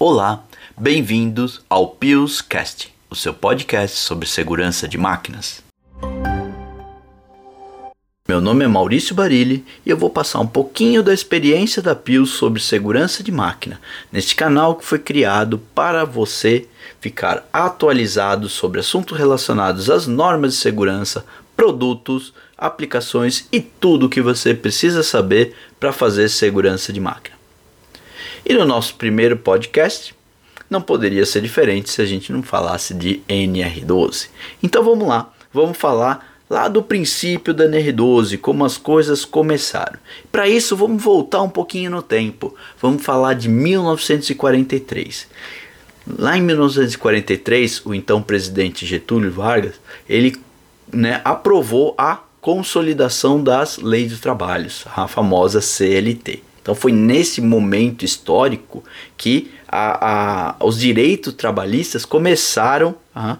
Olá, bem-vindos ao Pius Cast, o seu podcast sobre segurança de máquinas. Meu nome é Maurício Barilli e eu vou passar um pouquinho da experiência da Pius sobre segurança de máquina neste canal que foi criado para você ficar atualizado sobre assuntos relacionados às normas de segurança, produtos, aplicações e tudo o que você precisa saber para fazer segurança de máquina. E no nosso primeiro podcast, não poderia ser diferente se a gente não falasse de NR12. Então vamos lá, vamos falar lá do princípio da NR12, como as coisas começaram. Para isso, vamos voltar um pouquinho no tempo. Vamos falar de 1943. Lá em 1943, o então presidente Getúlio Vargas, ele né, aprovou a consolidação das leis do trabalho, a famosa CLT. Então foi nesse momento histórico que a, a, os direitos trabalhistas começaram a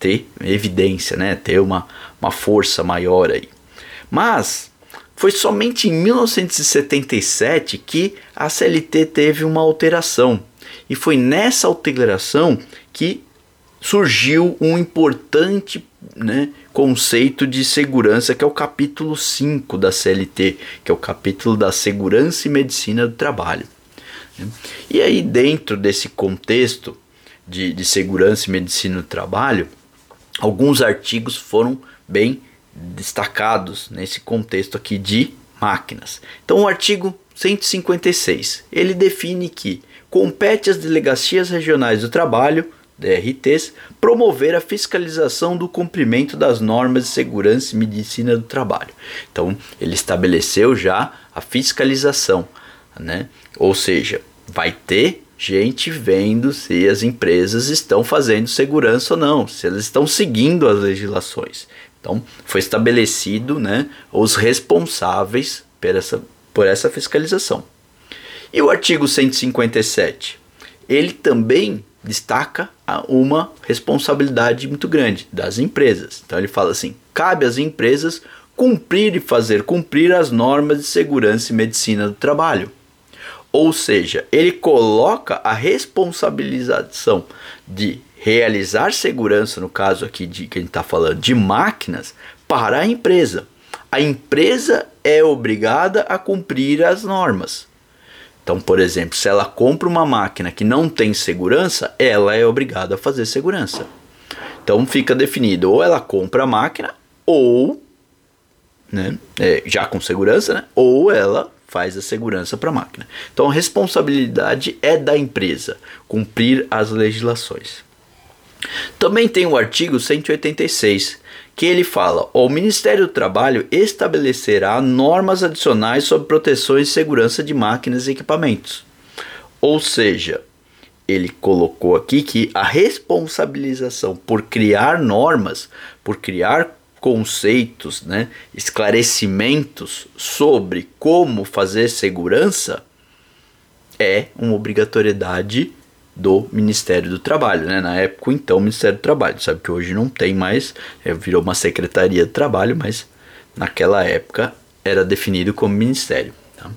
ter evidência, né? ter uma, uma força maior aí. Mas foi somente em 1977 que a CLT teve uma alteração. E foi nessa alteração que surgiu um importante né, conceito de segurança, que é o capítulo 5 da CLT, que é o capítulo da segurança e medicina do trabalho. E aí, dentro desse contexto de, de segurança e medicina do trabalho, alguns artigos foram bem destacados nesse contexto aqui de máquinas. Então, o artigo 156 ele define que compete às delegacias regionais do trabalho DRTs, promover a fiscalização do cumprimento das normas de segurança e medicina do trabalho. Então, ele estabeleceu já a fiscalização, né? Ou seja, vai ter gente vendo se as empresas estão fazendo segurança ou não, se elas estão seguindo as legislações. Então, foi estabelecido, né, os responsáveis por essa, por essa fiscalização. E o artigo 157? Ele também destaca uma responsabilidade muito grande das empresas. Então ele fala assim: cabe às empresas cumprir e fazer cumprir as normas de segurança e medicina do trabalho. Ou seja, ele coloca a responsabilização de realizar segurança, no caso aqui de que a gente está falando de máquinas, para a empresa. A empresa é obrigada a cumprir as normas. Então, por exemplo, se ela compra uma máquina que não tem segurança, ela é obrigada a fazer segurança. Então fica definido, ou ela compra a máquina, ou, né, é, já com segurança, né, ou ela faz a segurança para a máquina. Então a responsabilidade é da empresa cumprir as legislações. Também tem o artigo 186, que ele fala: o Ministério do Trabalho estabelecerá normas adicionais sobre proteções e segurança de máquinas e equipamentos. Ou seja, ele colocou aqui que a responsabilização por criar normas, por criar conceitos, né, esclarecimentos sobre como fazer segurança é uma obrigatoriedade do Ministério do Trabalho, né? Na época, então, Ministério do Trabalho. Sabe que hoje não tem mais, é, virou uma Secretaria do Trabalho, mas naquela época era definido como Ministério. Tá?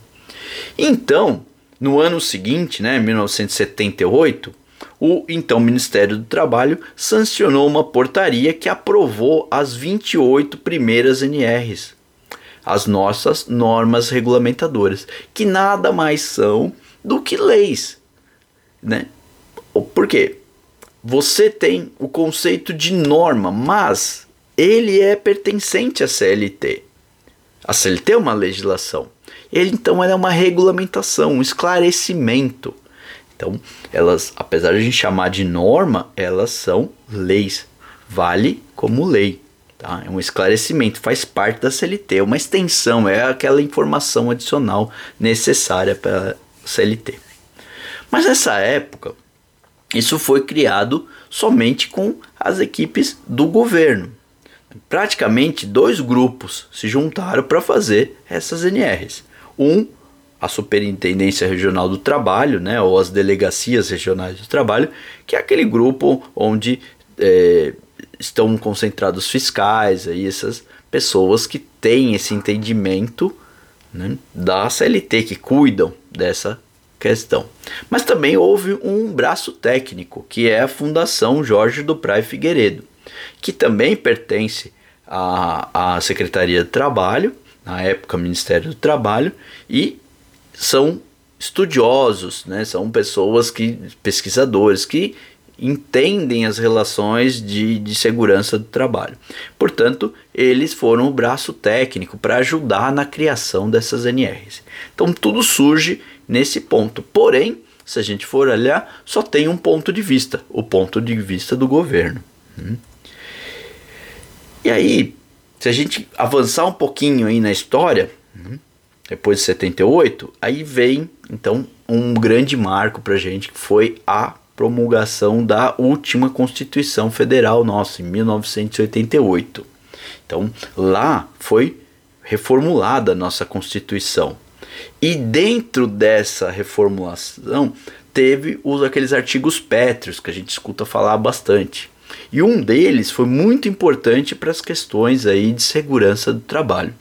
Então, no ano seguinte, né, 1978, o então Ministério do Trabalho sancionou uma portaria que aprovou as 28 primeiras NRs, as nossas normas regulamentadoras, que nada mais são do que leis, né? Por quê? Você tem o conceito de norma, mas ele é pertencente à CLT. A CLT é uma legislação. Ele então é uma regulamentação, um esclarecimento. Então, elas, apesar de a gente chamar de norma, elas são leis. Vale como lei. Tá? É um esclarecimento, faz parte da CLT, é uma extensão, é aquela informação adicional necessária para a CLT. Mas nessa época, isso foi criado somente com as equipes do governo. Praticamente dois grupos se juntaram para fazer essas NRs. Um, a Superintendência Regional do Trabalho, né, ou as Delegacias Regionais do Trabalho, que é aquele grupo onde é, estão concentrados fiscais, aí, essas pessoas que têm esse entendimento né, da CLT, que cuidam dessa questão. Mas também houve um braço técnico, que é a Fundação Jorge do Praia Figueiredo, que também pertence à, à Secretaria de Trabalho, na época Ministério do Trabalho, e são estudiosos, né? são pessoas que pesquisadores que entendem as relações de, de segurança do trabalho. Portanto, eles foram o braço técnico para ajudar na criação dessas NRs. Então, tudo surge nesse ponto. Porém, se a gente for olhar, só tem um ponto de vista, o ponto de vista do governo. Hum. E aí, se a gente avançar um pouquinho aí na história, hum, depois de 78, aí vem então um grande marco para a gente que foi a promulgação da última Constituição Federal nossa, em 1988. Então, lá foi reformulada a nossa Constituição. E dentro dessa reformulação, teve os, aqueles artigos pétreos que a gente escuta falar bastante. E um deles foi muito importante para as questões aí de segurança do trabalho.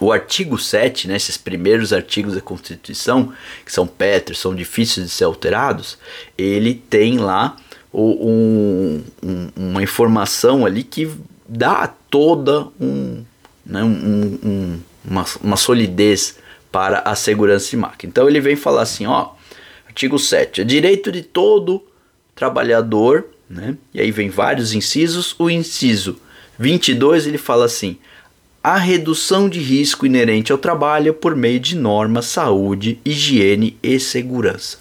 O artigo 7, né, esses primeiros artigos da Constituição, que são pétreos, são difíceis de ser alterados, ele tem lá um, um, uma informação ali que dá toda um, né, um, uma, uma solidez para a segurança de máquina. Então ele vem falar assim, ó, artigo 7, é direito de todo trabalhador, né? E aí vem vários incisos, o inciso 22 ele fala assim: a redução de risco inerente ao trabalho por meio de normas, saúde, higiene e segurança.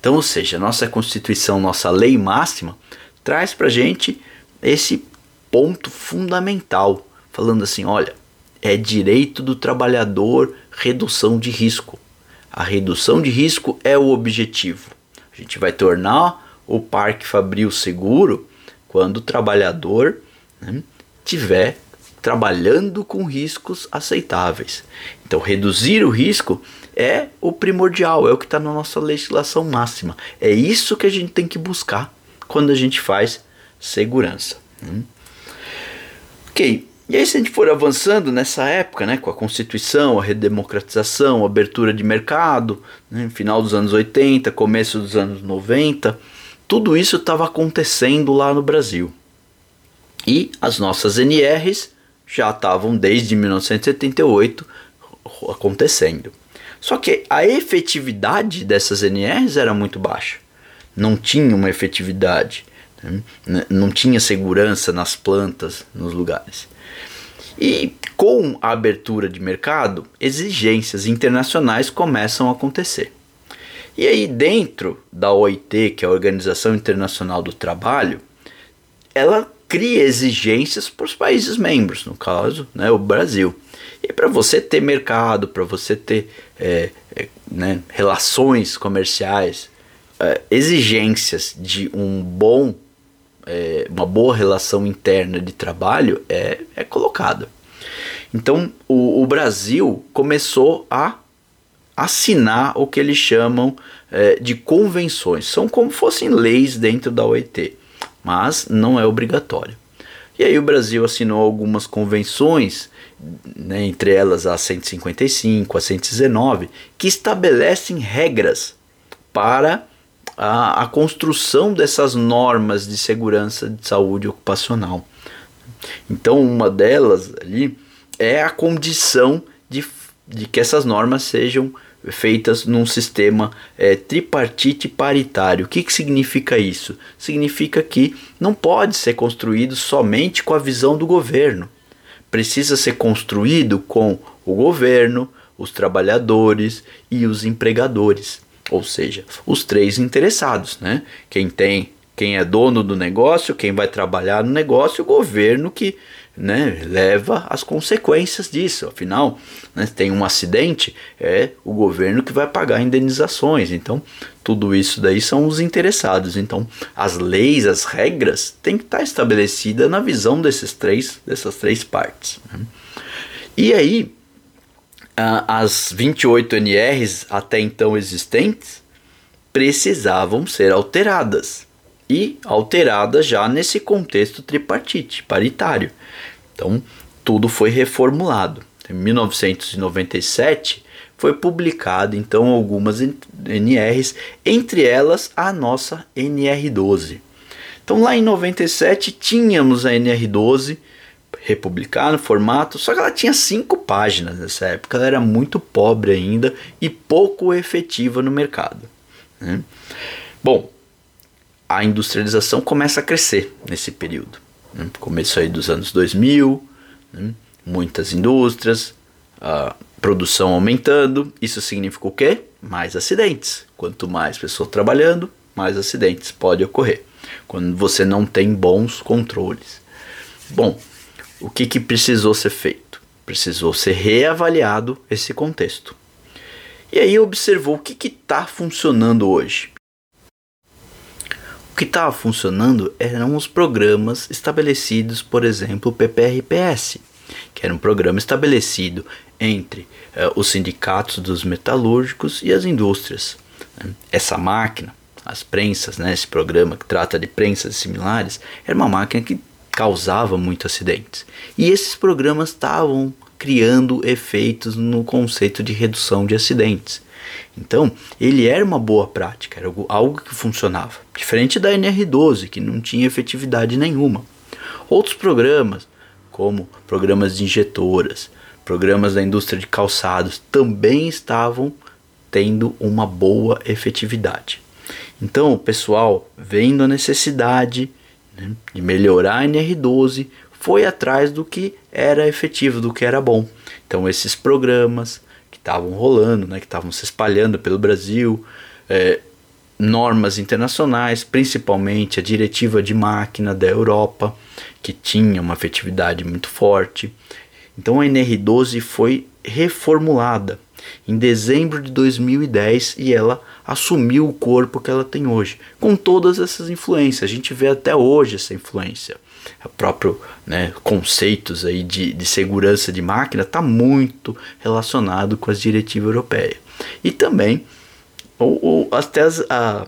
Então, ou seja, nossa Constituição, nossa lei máxima, traz para gente esse ponto fundamental, falando assim: olha, é direito do trabalhador redução de risco. A redução de risco é o objetivo. A gente vai tornar o parque fabril seguro quando o trabalhador né, tiver trabalhando com riscos aceitáveis. Então, reduzir o risco é o primordial, é o que está na nossa legislação máxima. É isso que a gente tem que buscar quando a gente faz segurança. Hum? Ok, e aí se a gente for avançando nessa época, né, com a Constituição, a redemocratização, a abertura de mercado, né, final dos anos 80, começo dos anos 90, tudo isso estava acontecendo lá no Brasil. E as nossas NRs já estavam desde 1978 acontecendo. Só que a efetividade dessas NRs era muito baixa. Não tinha uma efetividade, né? não tinha segurança nas plantas, nos lugares. E com a abertura de mercado, exigências internacionais começam a acontecer. E aí, dentro da OIT, que é a Organização Internacional do Trabalho, ela cria exigências para os países membros, no caso, né, o Brasil. E para você ter mercado, para você ter é, é, né, relações comerciais, é, exigências de um bom, é, uma boa relação interna de trabalho é, é colocada. Então o, o Brasil começou a assinar o que eles chamam é, de convenções. São como fossem leis dentro da OIT mas não é obrigatório. E aí o Brasil assinou algumas convenções, né, entre elas a 155, a 119, que estabelecem regras para a, a construção dessas normas de segurança de saúde ocupacional. Então uma delas ali é a condição de, de que essas normas sejam feitas num sistema é, tripartite paritário. O que, que significa isso? Significa que não pode ser construído somente com a visão do governo. Precisa ser construído com o governo, os trabalhadores e os empregadores, ou seja, os três interessados, né? Quem tem, quem é dono do negócio, quem vai trabalhar no negócio, o governo que né, leva as consequências disso. Afinal, né, tem um acidente, é o governo que vai pagar indenizações. Então, tudo isso daí são os interessados. Então, as leis, as regras têm que estar estabelecidas na visão desses três, dessas três partes. Né? E aí, as 28 NRs até então existentes precisavam ser alteradas e alterada já nesse contexto tripartite, paritário. Então, tudo foi reformulado. Em 1997 foi publicado então algumas NRs, entre elas a nossa NR12. Então lá em 97 tínhamos a NR12 republicana, formato, só que ela tinha cinco páginas nessa época, ela era muito pobre ainda e pouco efetiva no mercado. Né? Bom, a industrialização começa a crescer nesse período. Né? Começo aí dos anos 2000, né? muitas indústrias, a produção aumentando. Isso significa o quê? Mais acidentes. Quanto mais pessoas trabalhando, mais acidentes pode ocorrer. Quando você não tem bons controles. Bom, o que, que precisou ser feito? Precisou ser reavaliado esse contexto. E aí observou o que está funcionando hoje. O que estava funcionando eram os programas estabelecidos, por exemplo, o PPRPS, que era um programa estabelecido entre uh, os sindicatos dos metalúrgicos e as indústrias. Né? Essa máquina, as prensas, né, esse programa que trata de prensas similares, era uma máquina que causava muitos acidentes. E esses programas estavam criando efeitos no conceito de redução de acidentes. Então, ele era uma boa prática, era algo que funcionava. Diferente da NR12, que não tinha efetividade nenhuma. Outros programas, como programas de injetoras, programas da indústria de calçados, também estavam tendo uma boa efetividade. Então, o pessoal, vendo a necessidade né, de melhorar a NR12, foi atrás do que era efetivo, do que era bom. Então, esses programas, estavam rolando, né, que estavam se espalhando pelo Brasil, é, normas internacionais, principalmente a diretiva de máquina da Europa, que tinha uma efetividade muito forte. Então a NR12 foi reformulada em dezembro de 2010 e ela assumiu o corpo que ela tem hoje, com todas essas influências. A gente vê até hoje essa influência o próprio né, conceitos aí de, de segurança de máquina está muito relacionado com as diretivas europeias. E também o, o, até as, a,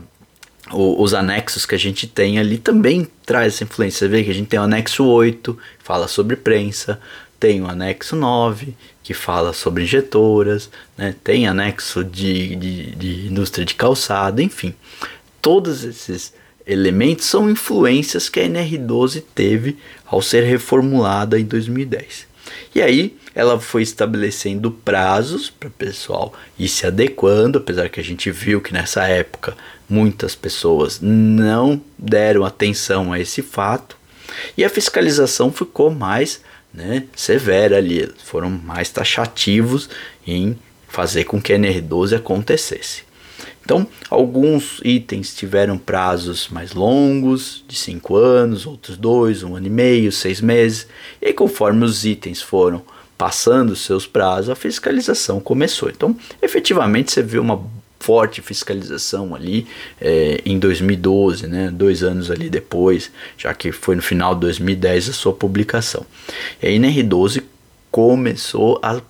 os anexos que a gente tem ali também traz essa influência. Você vê que a gente tem o anexo 8, que fala sobre prensa, tem o anexo 9, que fala sobre injetoras, né? tem anexo de, de, de indústria de calçado, enfim. Todos esses elementos são influências que a NR12 teve ao ser reformulada em 2010. E aí ela foi estabelecendo prazos para o pessoal ir se adequando, apesar que a gente viu que nessa época muitas pessoas não deram atenção a esse fato. E a fiscalização ficou mais né, severa ali, foram mais taxativos em fazer com que a NR12 acontecesse. Então, alguns itens tiveram prazos mais longos, de 5 anos, outros 2, um ano e meio, 6 meses, e conforme os itens foram passando seus prazos, a fiscalização começou. Então, efetivamente, você vê uma forte fiscalização ali é, em 2012, né, dois anos ali depois, já que foi no final de 2010 a sua publicação. E a NR12 começou a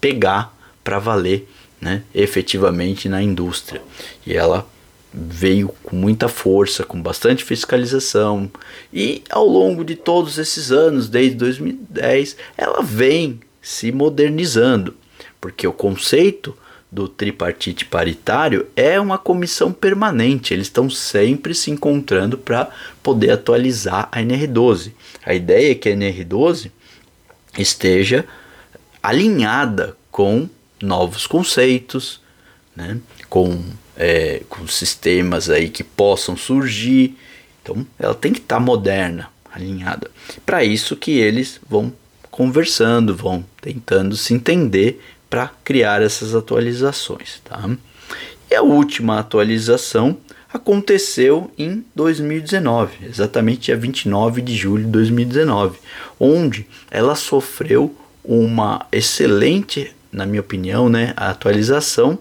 pegar para valer né, efetivamente na indústria. E ela veio com muita força, com bastante fiscalização, e ao longo de todos esses anos, desde 2010, ela vem se modernizando, porque o conceito do tripartite paritário é uma comissão permanente, eles estão sempre se encontrando para poder atualizar a NR12. A ideia é que a NR12 esteja alinhada com novos conceitos, né? com, é, com sistemas aí que possam surgir. Então ela tem que estar tá moderna, alinhada. Para isso que eles vão conversando, vão tentando se entender para criar essas atualizações. Tá? E a última atualização aconteceu em 2019, exatamente dia 29 de julho de 2019, onde ela sofreu uma excelente na minha opinião, né, atualização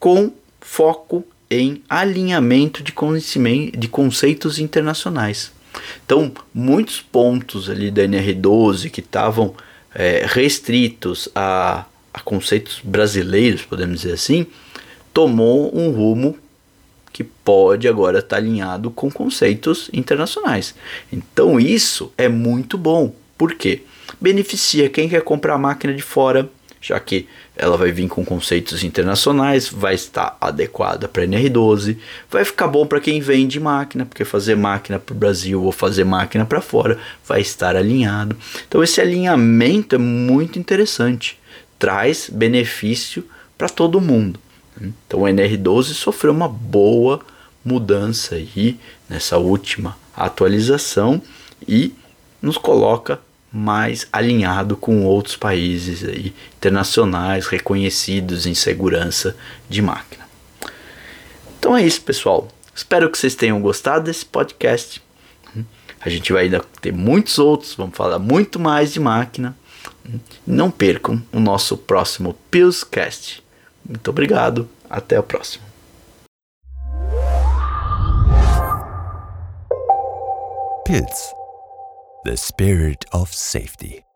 com foco em alinhamento de, conhecimento, de conceitos internacionais. Então, muitos pontos ali da NR12 que estavam é, restritos a, a conceitos brasileiros, podemos dizer assim, tomou um rumo que pode agora estar alinhado com conceitos internacionais. Então, isso é muito bom. Por quê? Beneficia quem quer comprar máquina de fora, já que ela vai vir com conceitos internacionais, vai estar adequada para NR12, vai ficar bom para quem vende máquina, porque fazer máquina para o Brasil ou fazer máquina para fora vai estar alinhado. Então esse alinhamento é muito interessante, traz benefício para todo mundo. Então o NR12 sofreu uma boa mudança aí nessa última atualização e nos coloca mais alinhado com outros países aí, internacionais reconhecidos em segurança de máquina. Então é isso, pessoal. Espero que vocês tenham gostado desse podcast. A gente vai ainda ter muitos outros, vamos falar muito mais de máquina. Não percam o nosso próximo Pillscast. Muito obrigado, até o próximo. Pills, the spirit of safety.